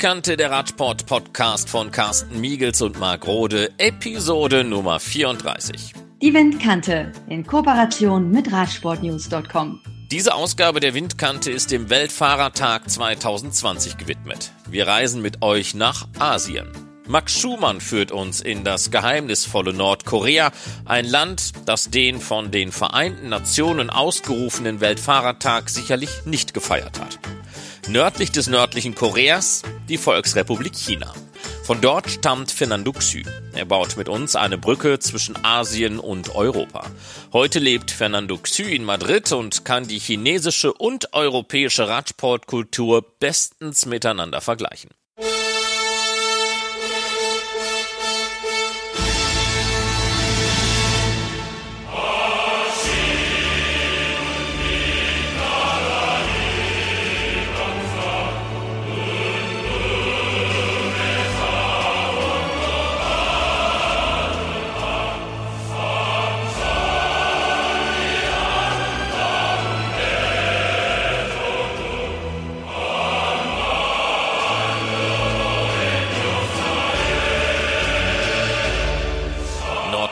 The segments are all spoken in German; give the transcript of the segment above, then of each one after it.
Windkante, der Radsport-Podcast von Carsten Miegels und Marc Rode, Episode Nummer 34. Die Windkante in Kooperation mit Radsportnews.com. Diese Ausgabe der Windkante ist dem Weltfahrertag 2020 gewidmet. Wir reisen mit euch nach Asien. Max Schumann führt uns in das geheimnisvolle Nordkorea, ein Land, das den von den Vereinten Nationen ausgerufenen Weltfahrertag sicherlich nicht gefeiert hat. Nördlich des nördlichen Koreas die Volksrepublik China. Von dort stammt Fernando Xu. Er baut mit uns eine Brücke zwischen Asien und Europa. Heute lebt Fernando Xu in Madrid und kann die chinesische und europäische Radsportkultur bestens miteinander vergleichen.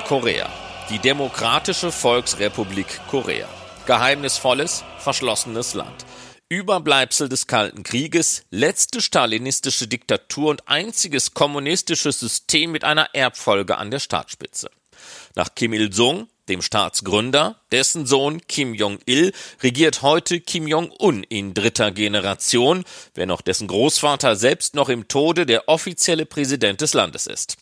Korea. Die Demokratische Volksrepublik Korea. Geheimnisvolles, verschlossenes Land. Überbleibsel des Kalten Krieges, letzte stalinistische Diktatur und einziges kommunistisches System mit einer Erbfolge an der Staatsspitze. Nach Kim Il-sung, dem Staatsgründer, dessen Sohn Kim Jong-il regiert heute Kim Jong-un in dritter Generation, wenn auch dessen Großvater selbst noch im Tode der offizielle Präsident des Landes ist.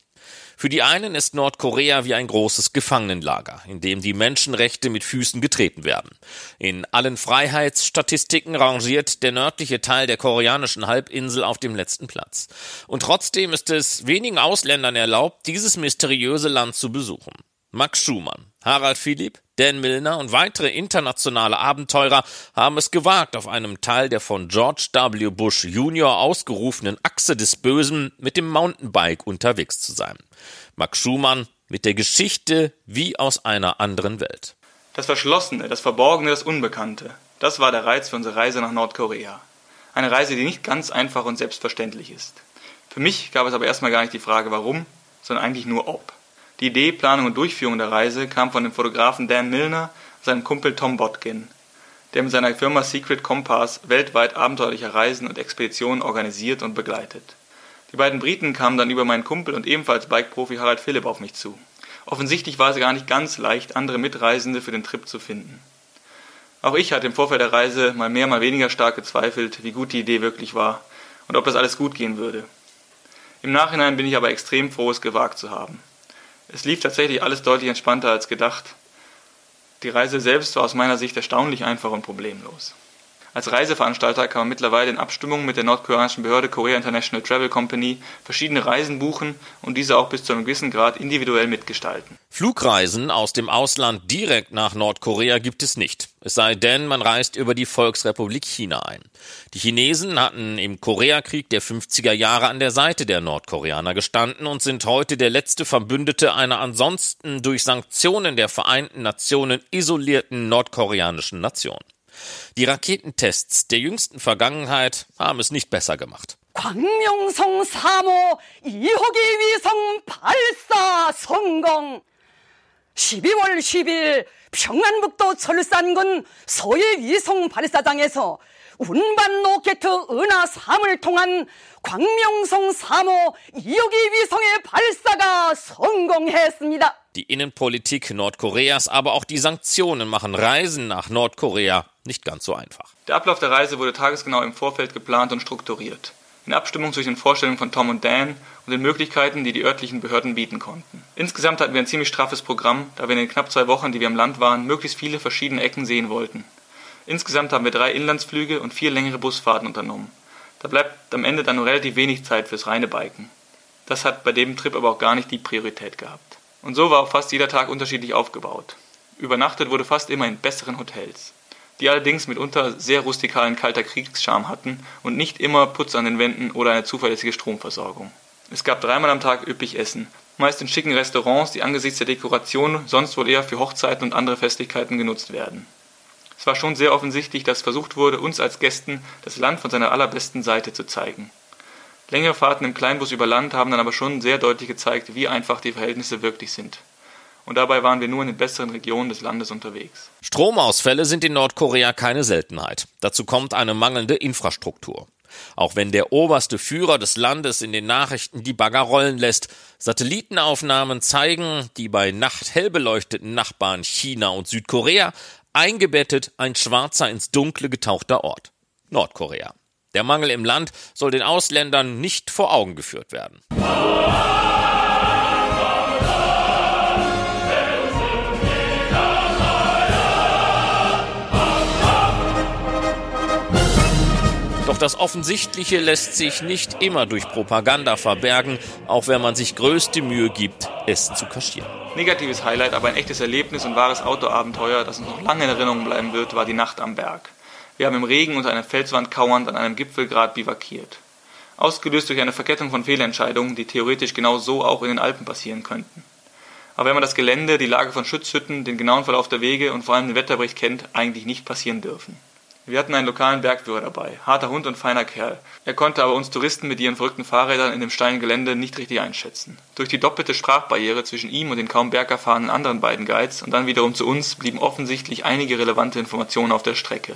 Für die einen ist Nordkorea wie ein großes Gefangenenlager, in dem die Menschenrechte mit Füßen getreten werden. In allen Freiheitsstatistiken rangiert der nördliche Teil der koreanischen Halbinsel auf dem letzten Platz. Und trotzdem ist es wenigen Ausländern erlaubt, dieses mysteriöse Land zu besuchen. Max Schumann, Harald Philipp, Dan Milner und weitere internationale Abenteurer haben es gewagt, auf einem Teil der von George W. Bush Jr. ausgerufenen Achse des Bösen mit dem Mountainbike unterwegs zu sein. Max Schumann mit der Geschichte wie aus einer anderen Welt. Das Verschlossene, das Verborgene, das Unbekannte, das war der Reiz für unsere Reise nach Nordkorea. Eine Reise, die nicht ganz einfach und selbstverständlich ist. Für mich gab es aber erstmal gar nicht die Frage warum, sondern eigentlich nur ob. Die Idee, Planung und Durchführung der Reise kam von dem Fotografen Dan Milner und seinem Kumpel Tom Botkin, der mit seiner Firma Secret Compass weltweit abenteuerliche Reisen und Expeditionen organisiert und begleitet. Die beiden Briten kamen dann über meinen Kumpel und ebenfalls Bike-Profi Harald Philipp auf mich zu. Offensichtlich war es gar nicht ganz leicht, andere Mitreisende für den Trip zu finden. Auch ich hatte im Vorfeld der Reise mal mehr, mal weniger stark gezweifelt, wie gut die Idee wirklich war und ob das alles gut gehen würde. Im Nachhinein bin ich aber extrem froh, es gewagt zu haben. Es lief tatsächlich alles deutlich entspannter als gedacht. Die Reise selbst war aus meiner Sicht erstaunlich einfach und problemlos. Als Reiseveranstalter kann man mittlerweile in Abstimmung mit der nordkoreanischen Behörde Korea International Travel Company verschiedene Reisen buchen und diese auch bis zu einem gewissen Grad individuell mitgestalten. Flugreisen aus dem Ausland direkt nach Nordkorea gibt es nicht. Es sei denn, man reist über die Volksrepublik China ein. Die Chinesen hatten im Koreakrieg der 50er Jahre an der Seite der Nordkoreaner gestanden und sind heute der letzte Verbündete einer ansonsten durch Sanktionen der Vereinten Nationen isolierten nordkoreanischen Nation. Die Raketentests der jüngsten Vergangenheit haben es nicht besser gemacht. 광명성 3호 2호기 위성 발사 성공! 12월 10일 평안북도 철산군 소해 위성 발사장에서 운반 로켓 은하 3을 통한 광명성 3호 2호기 위성의 발사가 성공했습니다. Die Innenpolitik Nordkoreas, aber auch die Sanktionen machen Reisen nach Nordkorea nicht ganz so einfach. Der Ablauf der Reise wurde tagesgenau im Vorfeld geplant und strukturiert. In Abstimmung zwischen den Vorstellungen von Tom und Dan und den Möglichkeiten, die die örtlichen Behörden bieten konnten. Insgesamt hatten wir ein ziemlich straffes Programm, da wir in den knapp zwei Wochen, die wir im Land waren, möglichst viele verschiedene Ecken sehen wollten. Insgesamt haben wir drei Inlandsflüge und vier längere Busfahrten unternommen. Da bleibt am Ende dann nur relativ wenig Zeit fürs reine Biken. Das hat bei dem Trip aber auch gar nicht die Priorität gehabt. Und so war auch fast jeder Tag unterschiedlich aufgebaut. Übernachtet wurde fast immer in besseren Hotels, die allerdings mitunter sehr rustikalen kalter Kriegscharme hatten und nicht immer Putz an den Wänden oder eine zuverlässige Stromversorgung. Es gab dreimal am Tag üppig Essen, meist in schicken Restaurants, die angesichts der Dekoration sonst wohl eher für Hochzeiten und andere Festlichkeiten genutzt werden. Es war schon sehr offensichtlich, dass versucht wurde, uns als Gästen das Land von seiner allerbesten Seite zu zeigen. Längere Fahrten im Kleinbus über Land haben dann aber schon sehr deutlich gezeigt, wie einfach die Verhältnisse wirklich sind. Und dabei waren wir nur in den besseren Regionen des Landes unterwegs. Stromausfälle sind in Nordkorea keine Seltenheit. Dazu kommt eine mangelnde Infrastruktur. Auch wenn der oberste Führer des Landes in den Nachrichten die Bagger rollen lässt, Satellitenaufnahmen zeigen die bei Nacht hell beleuchteten Nachbarn China und Südkorea eingebettet ein schwarzer ins Dunkle getauchter Ort. Nordkorea. Der Mangel im Land soll den Ausländern nicht vor Augen geführt werden. Doch das Offensichtliche lässt sich nicht immer durch Propaganda verbergen, auch wenn man sich größte Mühe gibt, es zu kaschieren. Negatives Highlight, aber ein echtes Erlebnis und wahres Autoabenteuer, das uns noch lange in Erinnerung bleiben wird, war die Nacht am Berg. Wir haben im Regen unter einer Felswand kauernd an einem Gipfelgrat bivakiert. Ausgelöst durch eine Verkettung von Fehlentscheidungen, die theoretisch genau so auch in den Alpen passieren könnten. Aber wenn man das Gelände, die Lage von Schutzhütten, den genauen Verlauf der Wege und vor allem den Wetterbericht kennt, eigentlich nicht passieren dürfen. Wir hatten einen lokalen Bergführer dabei, harter Hund und feiner Kerl. Er konnte aber uns Touristen mit ihren verrückten Fahrrädern in dem steilen Gelände nicht richtig einschätzen. Durch die doppelte Sprachbarriere zwischen ihm und den kaum bergerfahrenen anderen beiden Guides und dann wiederum zu uns blieben offensichtlich einige relevante Informationen auf der Strecke.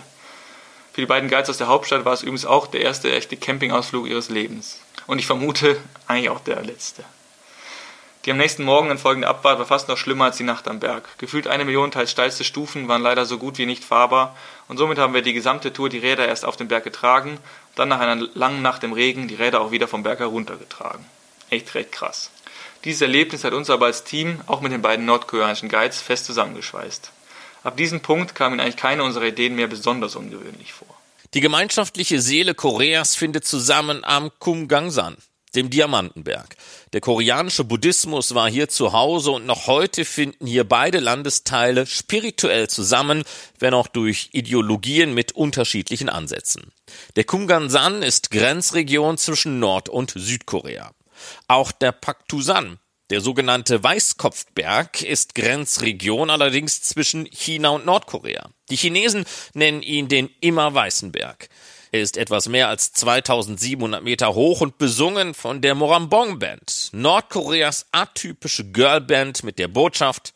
Für die beiden Guides aus der Hauptstadt war es übrigens auch der erste echte Campingausflug ihres Lebens. Und ich vermute, eigentlich auch der letzte. Die am nächsten Morgen folgende Abfahrt war fast noch schlimmer als die Nacht am Berg. Gefühlt eine Million teils steilste Stufen waren leider so gut wie nicht fahrbar und somit haben wir die gesamte Tour die Räder erst auf den Berg getragen dann nach einer langen Nacht im Regen die Räder auch wieder vom Berg heruntergetragen. Echt recht krass. Dieses Erlebnis hat uns aber als Team, auch mit den beiden nordkoreanischen Guides, fest zusammengeschweißt. Ab diesem Punkt kam ihnen eigentlich keine unserer Ideen mehr besonders ungewöhnlich vor. Die gemeinschaftliche Seele Koreas findet zusammen am Kumgangsan dem Diamantenberg. Der koreanische Buddhismus war hier zu Hause und noch heute finden hier beide Landesteile spirituell zusammen, wenn auch durch Ideologien mit unterschiedlichen Ansätzen. Der Kumgansan ist Grenzregion zwischen Nord- und Südkorea. Auch der Paktusan, der sogenannte Weißkopfberg, ist Grenzregion allerdings zwischen China und Nordkorea. Die Chinesen nennen ihn den immer weißen Berg. Er ist etwas mehr als 2700 Meter hoch und besungen von der Morambong Band, Nordkoreas atypische Girlband mit der Botschaft,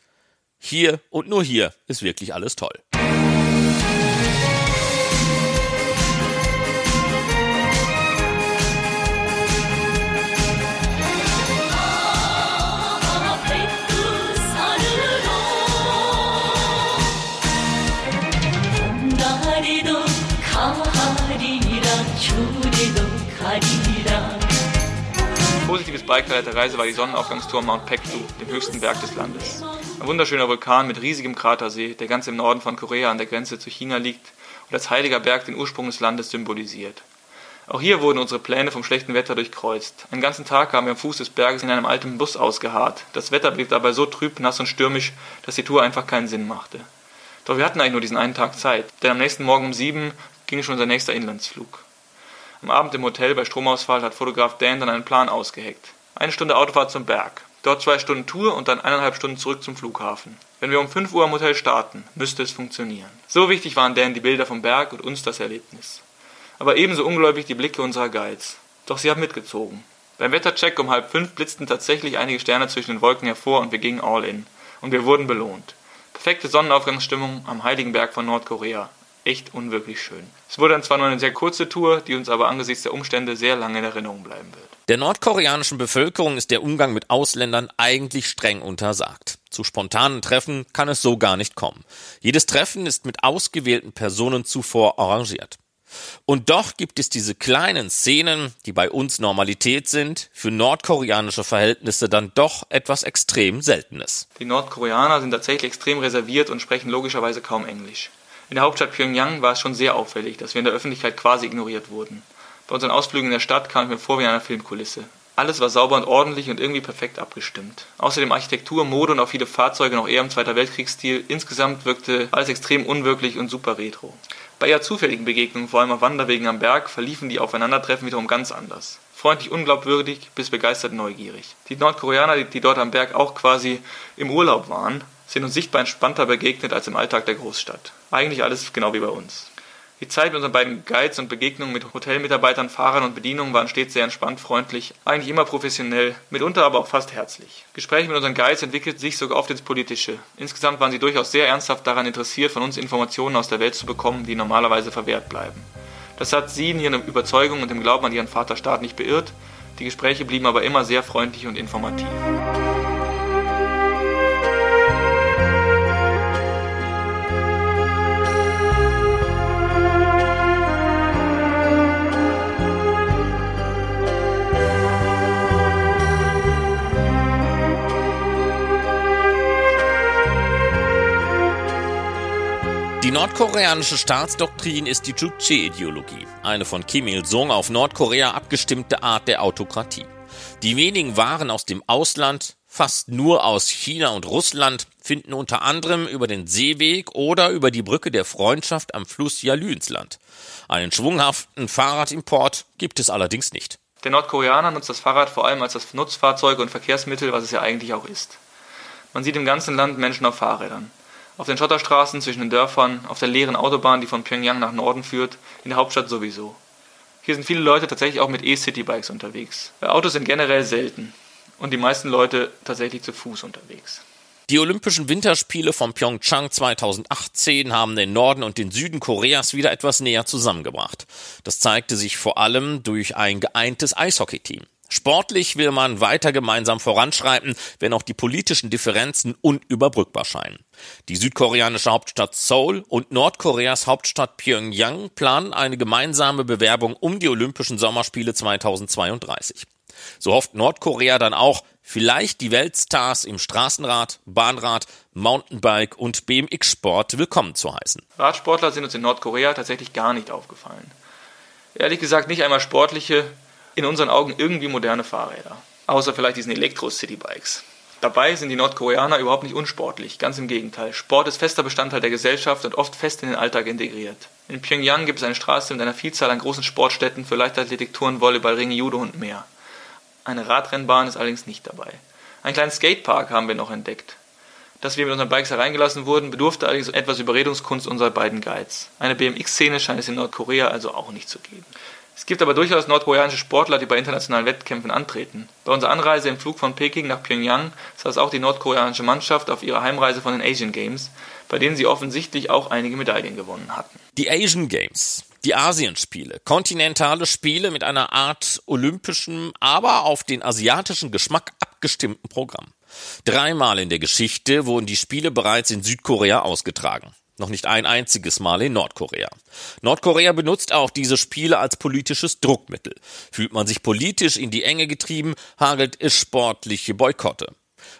hier und nur hier ist wirklich alles toll. Positives Bike-Highlight der Reise war die Sonnenaufgangstour Mount Pektu, dem höchsten Berg des Landes. Ein wunderschöner Vulkan mit riesigem Kratersee, der ganz im Norden von Korea an der Grenze zu China liegt und als heiliger Berg den Ursprung des Landes symbolisiert. Auch hier wurden unsere Pläne vom schlechten Wetter durchkreuzt. Einen ganzen Tag haben wir am Fuß des Berges in einem alten Bus ausgeharrt. Das Wetter blieb dabei so trüb, nass und stürmisch, dass die Tour einfach keinen Sinn machte. Doch wir hatten eigentlich nur diesen einen Tag Zeit, denn am nächsten Morgen um sieben ging schon unser nächster Inlandsflug. Am Abend im Hotel bei Stromausfall hat Fotograf Dan dann einen Plan ausgeheckt. Eine Stunde Autofahrt zum Berg, dort zwei Stunden Tour und dann eineinhalb Stunden zurück zum Flughafen. Wenn wir um 5 Uhr am Hotel starten, müsste es funktionieren. So wichtig waren Dan die Bilder vom Berg und uns das Erlebnis. Aber ebenso ungläubig die Blicke unserer Guides. Doch sie haben mitgezogen. Beim Wettercheck um halb fünf blitzten tatsächlich einige Sterne zwischen den Wolken hervor und wir gingen all in. Und wir wurden belohnt. Perfekte Sonnenaufgangsstimmung am Heiligen Berg von Nordkorea echt unwirklich schön. Es wurde dann zwar nur eine sehr kurze Tour, die uns aber angesichts der Umstände sehr lange in Erinnerung bleiben wird. Der nordkoreanischen Bevölkerung ist der Umgang mit Ausländern eigentlich streng untersagt. Zu spontanen Treffen kann es so gar nicht kommen. Jedes Treffen ist mit ausgewählten Personen zuvor arrangiert. Und doch gibt es diese kleinen Szenen, die bei uns Normalität sind, für nordkoreanische Verhältnisse dann doch etwas extrem Seltenes. Die Nordkoreaner sind tatsächlich extrem reserviert und sprechen logischerweise kaum Englisch. In der Hauptstadt Pyongyang war es schon sehr auffällig, dass wir in der Öffentlichkeit quasi ignoriert wurden. Bei unseren Ausflügen in der Stadt kam ich mir vor wie in einer Filmkulisse. Alles war sauber und ordentlich und irgendwie perfekt abgestimmt. Außerdem Architektur, Mode und auch viele Fahrzeuge noch eher im Zweiter Weltkriegsstil. Insgesamt wirkte alles extrem unwirklich und super retro. Bei eher zufälligen Begegnungen, vor allem auf Wanderwegen am Berg, verliefen die Aufeinandertreffen wiederum ganz anders. Freundlich unglaubwürdig bis begeistert neugierig. Die Nordkoreaner, die dort am Berg auch quasi im Urlaub waren, sind uns sichtbar entspannter begegnet als im Alltag der Großstadt. Eigentlich alles genau wie bei uns. Die Zeit mit unseren beiden Guides und Begegnungen mit Hotelmitarbeitern, Fahrern und Bedienungen waren stets sehr entspannt, freundlich, eigentlich immer professionell, mitunter aber auch fast herzlich. Gespräche mit unseren Guides entwickelten sich sogar oft ins Politische. Insgesamt waren sie durchaus sehr ernsthaft daran interessiert, von uns Informationen aus der Welt zu bekommen, die normalerweise verwehrt bleiben. Das hat sie in ihrer Überzeugung und im Glauben an ihren Vaterstaat nicht beirrt, die Gespräche blieben aber immer sehr freundlich und informativ. Die nordkoreanische Staatsdoktrin ist die Juche-Ideologie, eine von Kim Il-sung auf Nordkorea abgestimmte Art der Autokratie. Die wenigen Waren aus dem Ausland, fast nur aus China und Russland, finden unter anderem über den Seeweg oder über die Brücke der Freundschaft am Fluss Yalu ins Land. Einen schwunghaften Fahrradimport gibt es allerdings nicht. Der Nordkoreaner nutzt das Fahrrad vor allem als das Nutzfahrzeug und Verkehrsmittel, was es ja eigentlich auch ist. Man sieht im ganzen Land Menschen auf Fahrrädern. Auf den Schotterstraßen zwischen den Dörfern, auf der leeren Autobahn, die von Pyongyang nach Norden führt, in der Hauptstadt sowieso. Hier sind viele Leute tatsächlich auch mit E-City-Bikes unterwegs. Autos sind generell selten und die meisten Leute tatsächlich zu Fuß unterwegs. Die Olympischen Winterspiele von Pyeongchang 2018 haben den Norden und den Süden Koreas wieder etwas näher zusammengebracht. Das zeigte sich vor allem durch ein geeintes Eishockeyteam. Sportlich will man weiter gemeinsam voranschreiten, wenn auch die politischen Differenzen unüberbrückbar scheinen. Die südkoreanische Hauptstadt Seoul und Nordkoreas Hauptstadt Pyongyang planen eine gemeinsame Bewerbung um die Olympischen Sommerspiele 2032. So hofft Nordkorea dann auch, vielleicht die Weltstars im Straßenrad, Bahnrad, Mountainbike und BMX-Sport willkommen zu heißen. Radsportler sind uns in Nordkorea tatsächlich gar nicht aufgefallen. Ehrlich gesagt nicht einmal sportliche, in unseren Augen irgendwie moderne Fahrräder. Außer vielleicht diesen Elektro-City-Bikes. Dabei sind die Nordkoreaner überhaupt nicht unsportlich, ganz im Gegenteil. Sport ist fester Bestandteil der Gesellschaft und oft fest in den Alltag integriert. In Pyongyang gibt es eine Straße mit einer Vielzahl an großen Sportstätten für Leichtathletik, Touren, Volleyball, Ringe, Judo und mehr. Eine Radrennbahn ist allerdings nicht dabei. Einen kleinen Skatepark haben wir noch entdeckt. Dass wir mit unseren Bikes hereingelassen wurden, bedurfte allerdings etwas Überredungskunst unserer beiden Guides. Eine BMX-Szene scheint es in Nordkorea also auch nicht zu geben. Es gibt aber durchaus nordkoreanische Sportler, die bei internationalen Wettkämpfen antreten. Bei unserer Anreise im Flug von Peking nach Pyongyang saß auch die nordkoreanische Mannschaft auf ihrer Heimreise von den Asian Games, bei denen sie offensichtlich auch einige Medaillen gewonnen hatten. Die Asian Games, die Asienspiele, kontinentale Spiele mit einer Art olympischem, aber auf den asiatischen Geschmack abgestimmten Programm. Dreimal in der Geschichte wurden die Spiele bereits in Südkorea ausgetragen. Noch nicht ein einziges Mal in Nordkorea. Nordkorea benutzt auch diese Spiele als politisches Druckmittel. Fühlt man sich politisch in die Enge getrieben, hagelt es sportliche Boykotte.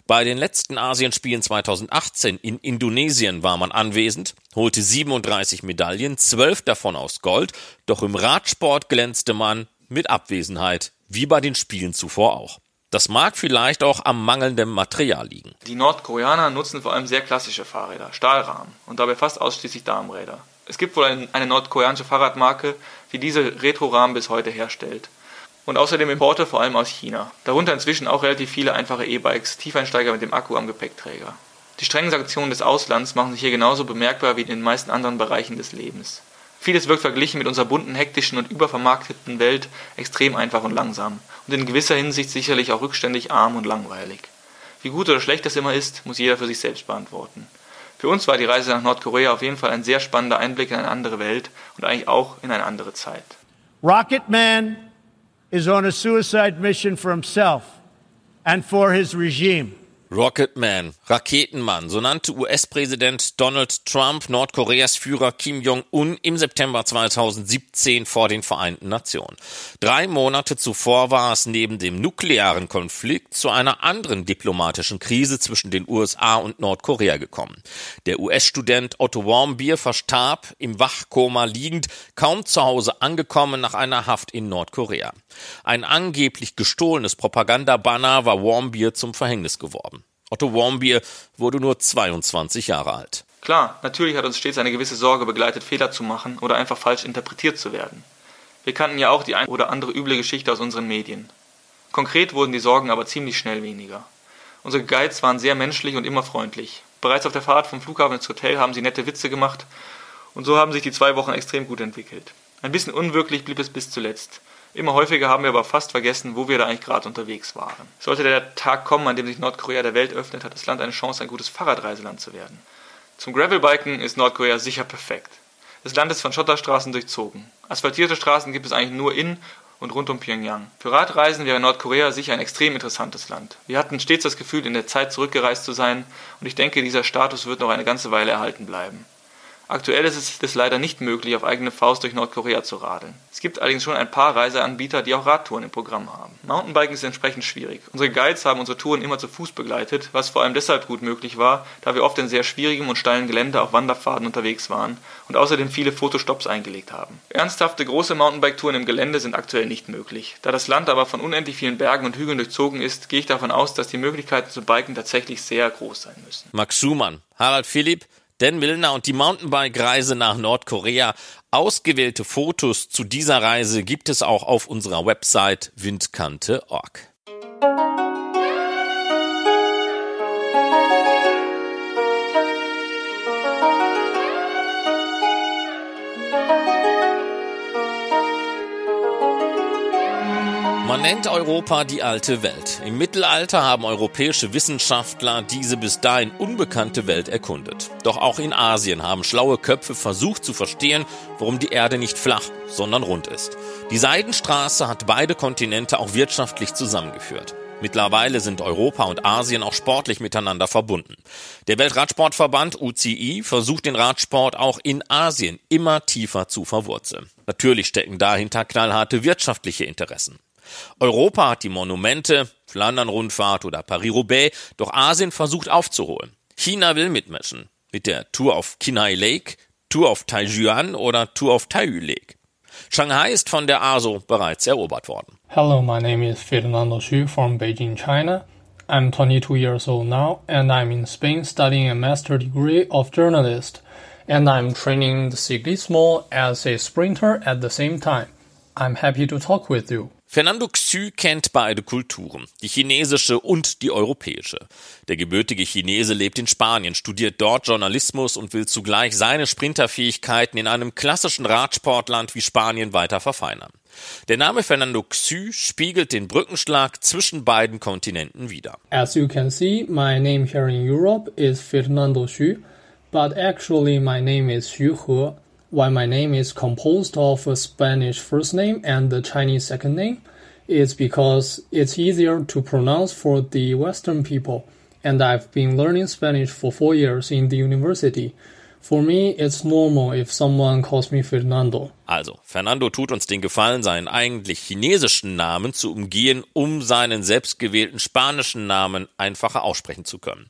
Bei den letzten Asienspielen 2018 in Indonesien war man anwesend, holte 37 Medaillen, 12 davon aus Gold, doch im Radsport glänzte man mit Abwesenheit, wie bei den Spielen zuvor auch. Das mag vielleicht auch am mangelnden Material liegen. Die Nordkoreaner nutzen vor allem sehr klassische Fahrräder, Stahlrahmen und dabei fast ausschließlich Darmräder. Es gibt wohl eine nordkoreanische Fahrradmarke, die diese Retro-Rahmen bis heute herstellt. Und außerdem Importe vor allem aus China. Darunter inzwischen auch relativ viele einfache E-Bikes, Tiefeinsteiger mit dem Akku am Gepäckträger. Die strengen Sanktionen des Auslands machen sich hier genauso bemerkbar wie in den meisten anderen Bereichen des Lebens. Vieles wirkt verglichen mit unserer bunten, hektischen und übervermarkteten Welt extrem einfach und langsam und in gewisser Hinsicht sicherlich auch rückständig arm und langweilig. Wie gut oder schlecht das immer ist, muss jeder für sich selbst beantworten. Für uns war die Reise nach Nordkorea auf jeden Fall ein sehr spannender Einblick in eine andere Welt und eigentlich auch in eine andere Zeit. Rocket Man is on a suicide mission for himself and for his regime. Rocketman, Raketenmann, so nannte US-Präsident Donald Trump Nordkoreas Führer Kim Jong-un im September 2017 vor den Vereinten Nationen. Drei Monate zuvor war es neben dem nuklearen Konflikt zu einer anderen diplomatischen Krise zwischen den USA und Nordkorea gekommen. Der US-Student Otto Warmbier verstarb im Wachkoma liegend, kaum zu Hause angekommen nach einer Haft in Nordkorea. Ein angeblich gestohlenes Propagandabanner war Warmbier zum Verhängnis geworden. Otto Warmbier wurde nur 22 Jahre alt. Klar, natürlich hat uns stets eine gewisse Sorge begleitet, Fehler zu machen oder einfach falsch interpretiert zu werden. Wir kannten ja auch die ein oder andere üble Geschichte aus unseren Medien. Konkret wurden die Sorgen aber ziemlich schnell weniger. Unsere Guides waren sehr menschlich und immer freundlich. Bereits auf der Fahrt vom Flughafen ins Hotel haben sie nette Witze gemacht Und so haben sich die zwei Wochen extrem gut entwickelt. Ein bisschen unwirklich blieb es bis zuletzt. Immer häufiger haben wir aber fast vergessen, wo wir da eigentlich gerade unterwegs waren. Sollte der Tag kommen, an dem sich Nordkorea der Welt öffnet, hat das Land eine Chance, ein gutes Fahrradreiseland zu werden. Zum Gravelbiken ist Nordkorea sicher perfekt. Das Land ist von Schotterstraßen durchzogen. Asphaltierte Straßen gibt es eigentlich nur in und rund um Pyongyang. Für Radreisen wäre Nordkorea sicher ein extrem interessantes Land. Wir hatten stets das Gefühl, in der Zeit zurückgereist zu sein, und ich denke, dieser Status wird noch eine ganze Weile erhalten bleiben. Aktuell ist es leider nicht möglich, auf eigene Faust durch Nordkorea zu radeln. Es gibt allerdings schon ein paar Reiseanbieter, die auch Radtouren im Programm haben. Mountainbiken ist entsprechend schwierig. Unsere Guides haben unsere Touren immer zu Fuß begleitet, was vor allem deshalb gut möglich war, da wir oft in sehr schwierigem und steilen Gelände auf Wanderpfaden unterwegs waren und außerdem viele Fotostops eingelegt haben. Ernsthafte große Mountainbike-Touren im Gelände sind aktuell nicht möglich. Da das Land aber von unendlich vielen Bergen und Hügeln durchzogen ist, gehe ich davon aus, dass die Möglichkeiten zu biken tatsächlich sehr groß sein müssen. Max Schumann, Harald Philipp, Dan Milner und die Mountainbike-Reise nach Nordkorea. Ausgewählte Fotos zu dieser Reise gibt es auch auf unserer Website windkante.org. nennt Europa die alte Welt. Im Mittelalter haben europäische Wissenschaftler diese bis dahin unbekannte Welt erkundet. Doch auch in Asien haben schlaue Köpfe versucht zu verstehen, warum die Erde nicht flach, sondern rund ist. Die Seidenstraße hat beide Kontinente auch wirtschaftlich zusammengeführt. Mittlerweile sind Europa und Asien auch sportlich miteinander verbunden. Der Weltradsportverband UCI versucht den Radsport auch in Asien immer tiefer zu verwurzeln. Natürlich stecken dahinter knallharte wirtschaftliche Interessen. Europa hat die Monumente, Flandern-Rundfahrt oder Paris-Roubaix, doch Asien versucht aufzuholen. China will mitmischen. Mit der Tour of Kinai Lake, Tour of Taijuan oder Tour of Taiyu Lake. Shanghai ist von der ASO bereits erobert worden. Hello, my name is Fernando Xu from Beijing, China. I'm 22 years old now and I'm in Spain studying a master degree of journalist and I'm training the ciclismo as a sprinter at the same time. I'm happy to talk with you. Fernando Xu kennt beide Kulturen, die chinesische und die europäische. Der gebürtige Chinese lebt in Spanien, studiert dort Journalismus und will zugleich seine Sprinterfähigkeiten in einem klassischen Radsportland wie Spanien weiter verfeinern. Der Name Fernando Xu spiegelt den Brückenschlag zwischen beiden Kontinenten wider. As you can see, my name here in Europe is Fernando Xu, but actually my name is Xu He. Why my name is composed of a Spanish first name and the Chinese second name is because it's easier to pronounce for the Western people, and I've been learning Spanish for four years in the university. For me, it's normal if someone calls me Fernando. Also, Fernando tut uns den Gefallen, seinen eigentlich chinesischen Namen zu umgehen, um seinen selbstgewählten spanischen Namen einfacher aussprechen zu können.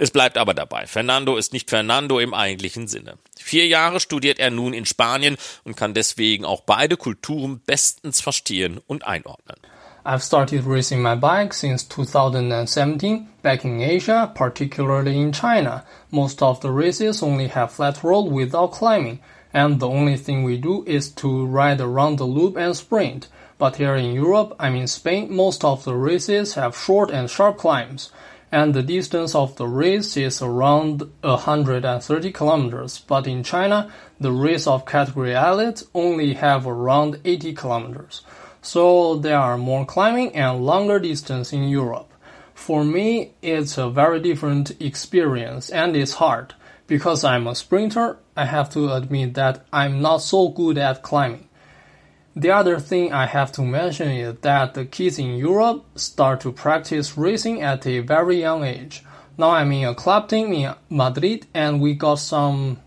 Es bleibt aber dabei. Fernando ist nicht Fernando im eigentlichen Sinne. Vier Jahre studiert er nun in Spanien und kann deswegen auch beide Kulturen bestens verstehen und einordnen. I've started racing my bike since 2017 back in Asia, particularly in China. Most of the races only have flat road without climbing, and the only thing we do is to ride around the loop and sprint. But here in Europe, I'm in Spain, most of the races have short and sharp climbs and the distance of the race is around 130 kilometers. But in China, the race of category elite only have around 80 kilometers. So there are more climbing and longer distance in Europe. For me, it's a very different experience and it's hard. Because I'm a sprinter, I have to admit that I'm not so good at climbing. The other thing I have to mention is that the kids in Europe start to practice racing at a very young age. Now I'm in a club team in Madrid and we got some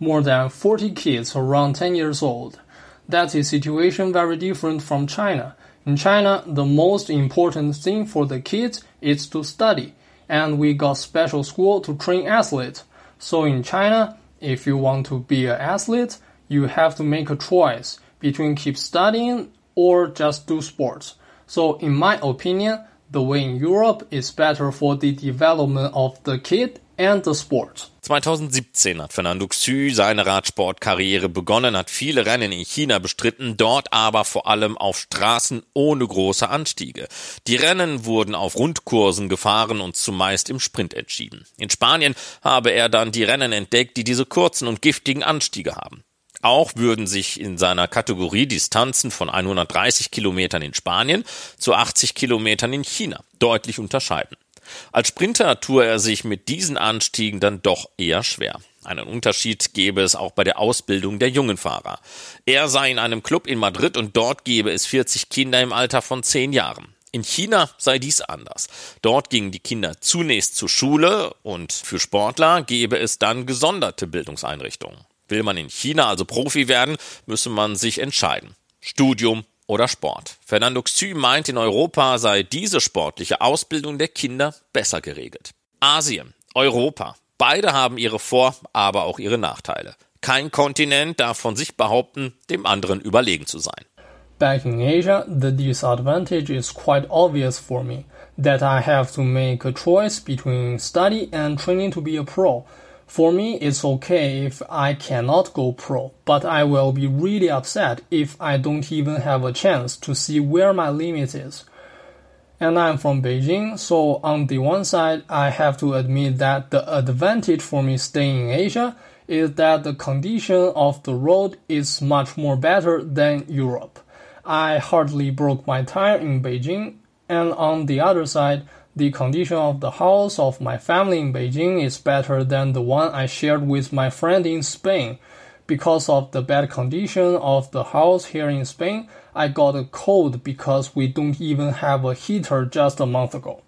more than 40 kids around 10 years old. That's a situation very different from China. In China, the most important thing for the kids is to study, and we got special school to train athletes. So in China, if you want to be an athlete, you have to make a choice between keep studying or just do sports. So in my opinion, the way in Europe is better for the development of the kid and the sport. 2017 hat Fernando Xu seine Radsportkarriere begonnen, hat viele Rennen in China bestritten, dort aber vor allem auf Straßen ohne große Anstiege. Die Rennen wurden auf Rundkursen gefahren und zumeist im Sprint entschieden. In Spanien habe er dann die Rennen entdeckt, die diese kurzen und giftigen Anstiege haben. Auch würden sich in seiner Kategorie Distanzen von 130 Kilometern in Spanien zu 80 Kilometern in China deutlich unterscheiden. Als Sprinter tue er sich mit diesen Anstiegen dann doch eher schwer. Einen Unterschied gäbe es auch bei der Ausbildung der jungen Fahrer. Er sei in einem Club in Madrid und dort gäbe es 40 Kinder im Alter von 10 Jahren. In China sei dies anders. Dort gingen die Kinder zunächst zur Schule und für Sportler gäbe es dann gesonderte Bildungseinrichtungen. Will man in China also Profi werden, müsse man sich entscheiden. Studium oder Sport. Fernando Xu meint, in Europa sei diese sportliche Ausbildung der Kinder besser geregelt. Asien, Europa. Beide haben ihre Vor-, aber auch ihre Nachteile. Kein Kontinent darf von sich behaupten, dem anderen überlegen zu sein. Back in Asia, the disadvantage is quite obvious for me that I have to make a choice between study and training to be a pro. For me, it's okay if I cannot go pro, but I will be really upset if I don't even have a chance to see where my limit is. And I'm from Beijing, so on the one side, I have to admit that the advantage for me staying in Asia is that the condition of the road is much more better than Europe. I hardly broke my tire in Beijing, and on the other side, the condition of the house of my family in Beijing is better than the one I shared with my friend in Spain. Because of the bad condition of the house here in Spain, I got a cold because we don't even have a heater just a month ago.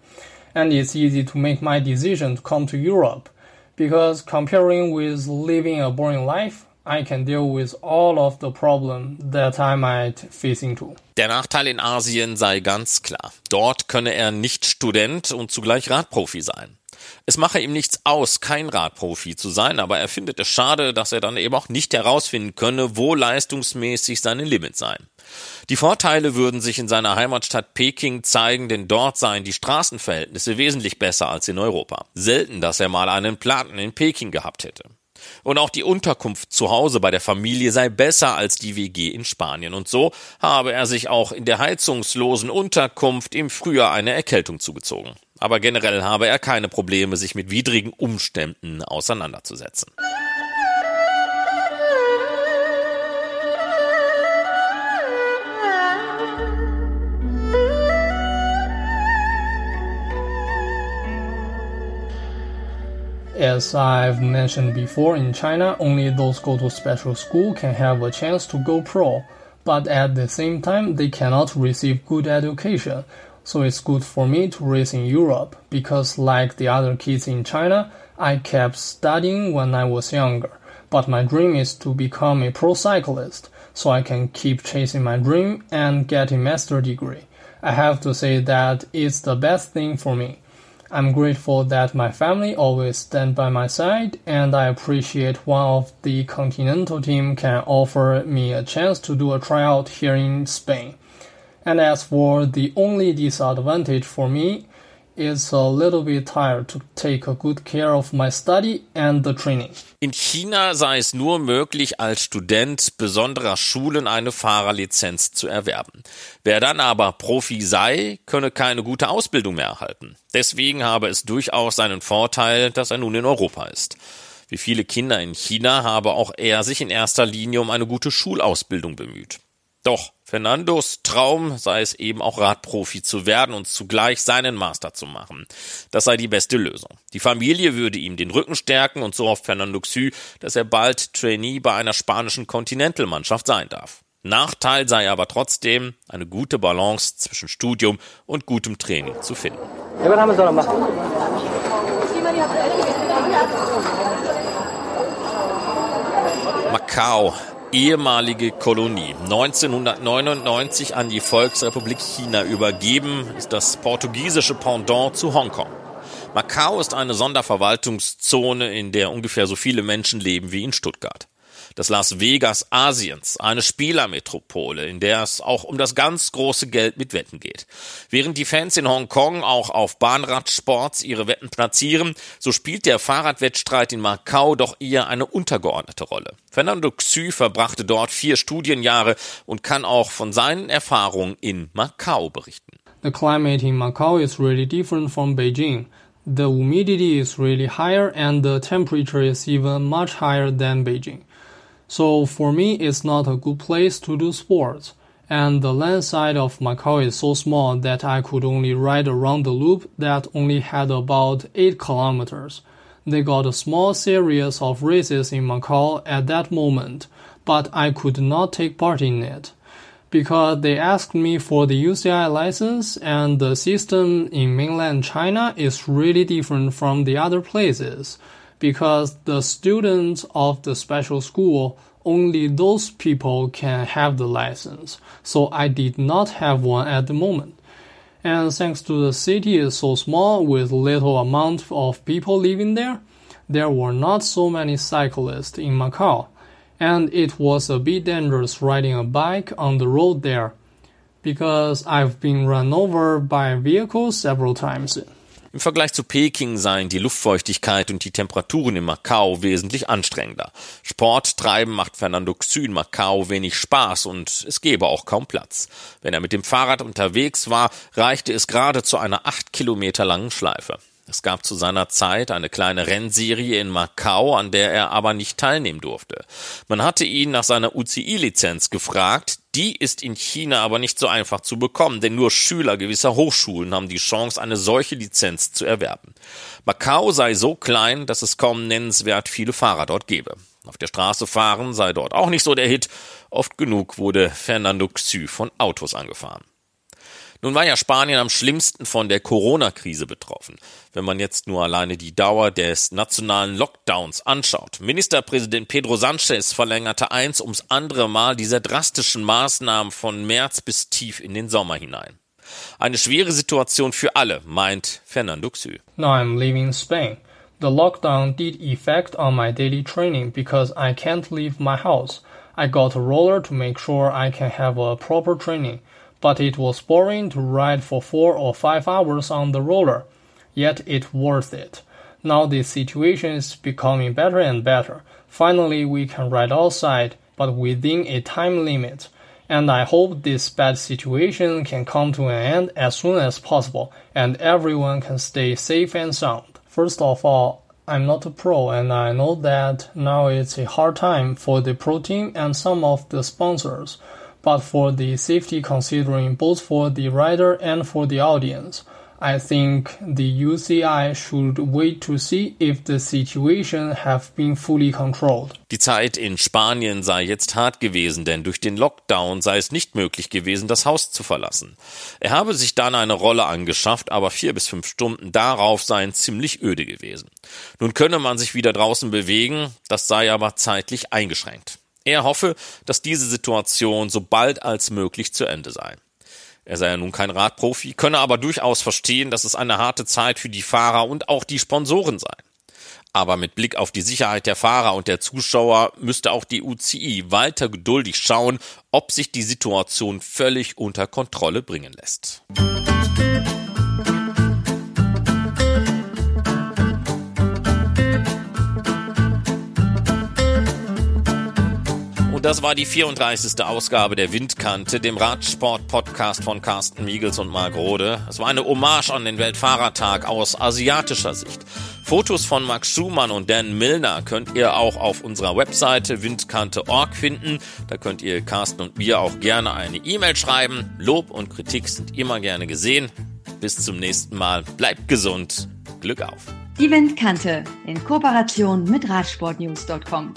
And it's easy to make my decision to come to Europe because comparing with living a boring life, I can deal with all of the problem that I might face into. Der Nachteil in Asien sei ganz klar. Dort könne er nicht Student und zugleich Radprofi sein. Es mache ihm nichts aus, kein Radprofi zu sein, aber er findet es schade, dass er dann eben auch nicht herausfinden könne, wo leistungsmäßig seine Limits seien. Die Vorteile würden sich in seiner Heimatstadt Peking zeigen, denn dort seien die Straßenverhältnisse wesentlich besser als in Europa. Selten, dass er mal einen Platen in Peking gehabt hätte. Und auch die Unterkunft zu Hause bei der Familie sei besser als die WG in Spanien. Und so habe er sich auch in der heizungslosen Unterkunft im Frühjahr eine Erkältung zugezogen. Aber generell habe er keine Probleme, sich mit widrigen Umständen auseinanderzusetzen. As I've mentioned before, in China, only those go to special school can have a chance to go pro, but at the same time, they cannot receive good education. So it's good for me to race in Europe because, like the other kids in China, I kept studying when I was younger. But my dream is to become a pro cyclist, so I can keep chasing my dream and get a master degree. I have to say that it's the best thing for me. I'm grateful that my family always stand by my side, and I appreciate one of the continental team can offer me a chance to do a tryout here in Spain. And as for the only disadvantage for me, it's a little bit tired to take a good care of my study and the training. In China sei es nur möglich, als Student besonderer Schulen eine Fahrerlizenz zu erwerben. Wer dann aber Profi sei, könne keine gute Ausbildung mehr erhalten. Deswegen habe es durchaus seinen Vorteil, dass er nun in Europa ist. Wie viele Kinder in China habe auch er sich in erster Linie um eine gute Schulausbildung bemüht. Doch Fernandos Traum sei es eben auch Radprofi zu werden und zugleich seinen Master zu machen. Das sei die beste Lösung. Die Familie würde ihm den Rücken stärken und so hofft Fernando Xu, dass er bald Trainee bei einer spanischen Continental-Mannschaft sein darf. Nachteil sei aber trotzdem, eine gute Balance zwischen Studium und gutem Training zu finden. Macau ehemalige Kolonie. 1999 an die Volksrepublik China übergeben, ist das portugiesische Pendant zu Hongkong. Macau ist eine Sonderverwaltungszone, in der ungefähr so viele Menschen leben wie in Stuttgart. Das Las Vegas Asiens, eine Spielermetropole, in der es auch um das ganz große Geld mit Wetten geht. Während die Fans in Hongkong auch auf Bahnradsports ihre Wetten platzieren, so spielt der Fahrradwettstreit in Macau doch eher eine untergeordnete Rolle. Fernando Xu verbrachte dort vier Studienjahre und kann auch von seinen Erfahrungen in Macau berichten. The climate in Macau is really different from Beijing. The humidity is really higher and the temperature is even much higher than Beijing. So for me, it's not a good place to do sports. And the land side of Macau is so small that I could only ride around the loop that only had about 8 kilometers. They got a small series of races in Macau at that moment, but I could not take part in it because they asked me for the UCI license and the system in mainland China is really different from the other places because the students of the special school only those people can have the license. So I did not have one at the moment. And thanks to the city is so small with little amount of people living there, there were not so many cyclists in Macau and it was a bit dangerous riding a bike on the road there because I've been run over by vehicles several times. Im Vergleich zu Peking seien die Luftfeuchtigkeit und die Temperaturen in Macau wesentlich anstrengender. Sport treiben macht Fernando Xu in Macau wenig Spaß und es gebe auch kaum Platz. Wenn er mit dem Fahrrad unterwegs war, reichte es gerade zu einer acht Kilometer langen Schleife. Es gab zu seiner Zeit eine kleine Rennserie in Macau, an der er aber nicht teilnehmen durfte. Man hatte ihn nach seiner UCI-Lizenz gefragt, die ist in China aber nicht so einfach zu bekommen, denn nur Schüler gewisser Hochschulen haben die Chance, eine solche Lizenz zu erwerben. Macau sei so klein, dass es kaum nennenswert viele Fahrer dort gebe. Auf der Straße fahren sei dort auch nicht so der Hit. Oft genug wurde Fernando Xu von Autos angefahren. Nun war ja Spanien am schlimmsten von der Corona-Krise betroffen. Wenn man jetzt nur alleine die Dauer des nationalen Lockdowns anschaut. Ministerpräsident Pedro Sanchez verlängerte eins ums andere Mal diese drastischen Maßnahmen von März bis tief in den Sommer hinein. Eine schwere Situation für alle, meint Fernando Xu. Now I'm leaving Spain. The lockdown did effect on my daily training because I can't leave my house. I got a roller to make sure I can have a proper training. But it was boring to ride for four or five hours on the roller. Yet it worth it. Now the situation is becoming better and better. Finally, we can ride outside, but within a time limit. And I hope this bad situation can come to an end as soon as possible, and everyone can stay safe and sound. First of all, I'm not a pro, and I know that now it's a hard time for the pro team and some of the sponsors but for the safety considering both for the rider and for the audience. I think the UCI should wait to see if the situation have been fully controlled. Die Zeit in Spanien sei jetzt hart gewesen, denn durch den Lockdown sei es nicht möglich gewesen, das Haus zu verlassen. Er habe sich dann eine Rolle angeschafft, aber vier bis fünf Stunden darauf seien ziemlich öde gewesen. Nun könne man sich wieder draußen bewegen, das sei aber zeitlich eingeschränkt. Er hoffe, dass diese Situation so bald als möglich zu Ende sei. Er sei ja nun kein Radprofi, könne aber durchaus verstehen, dass es eine harte Zeit für die Fahrer und auch die Sponsoren sei. Aber mit Blick auf die Sicherheit der Fahrer und der Zuschauer müsste auch die UCI weiter geduldig schauen, ob sich die Situation völlig unter Kontrolle bringen lässt. Das war die 34. Ausgabe der Windkante, dem Radsport-Podcast von Carsten Miegels und Marc Rode. Es war eine Hommage an den Weltfahrertag aus asiatischer Sicht. Fotos von Max Schumann und Dan Milner könnt ihr auch auf unserer Webseite windkante.org finden. Da könnt ihr Carsten und mir auch gerne eine E-Mail schreiben. Lob und Kritik sind immer gerne gesehen. Bis zum nächsten Mal. Bleibt gesund. Glück auf. Die Windkante in Kooperation mit Radsportnews.com.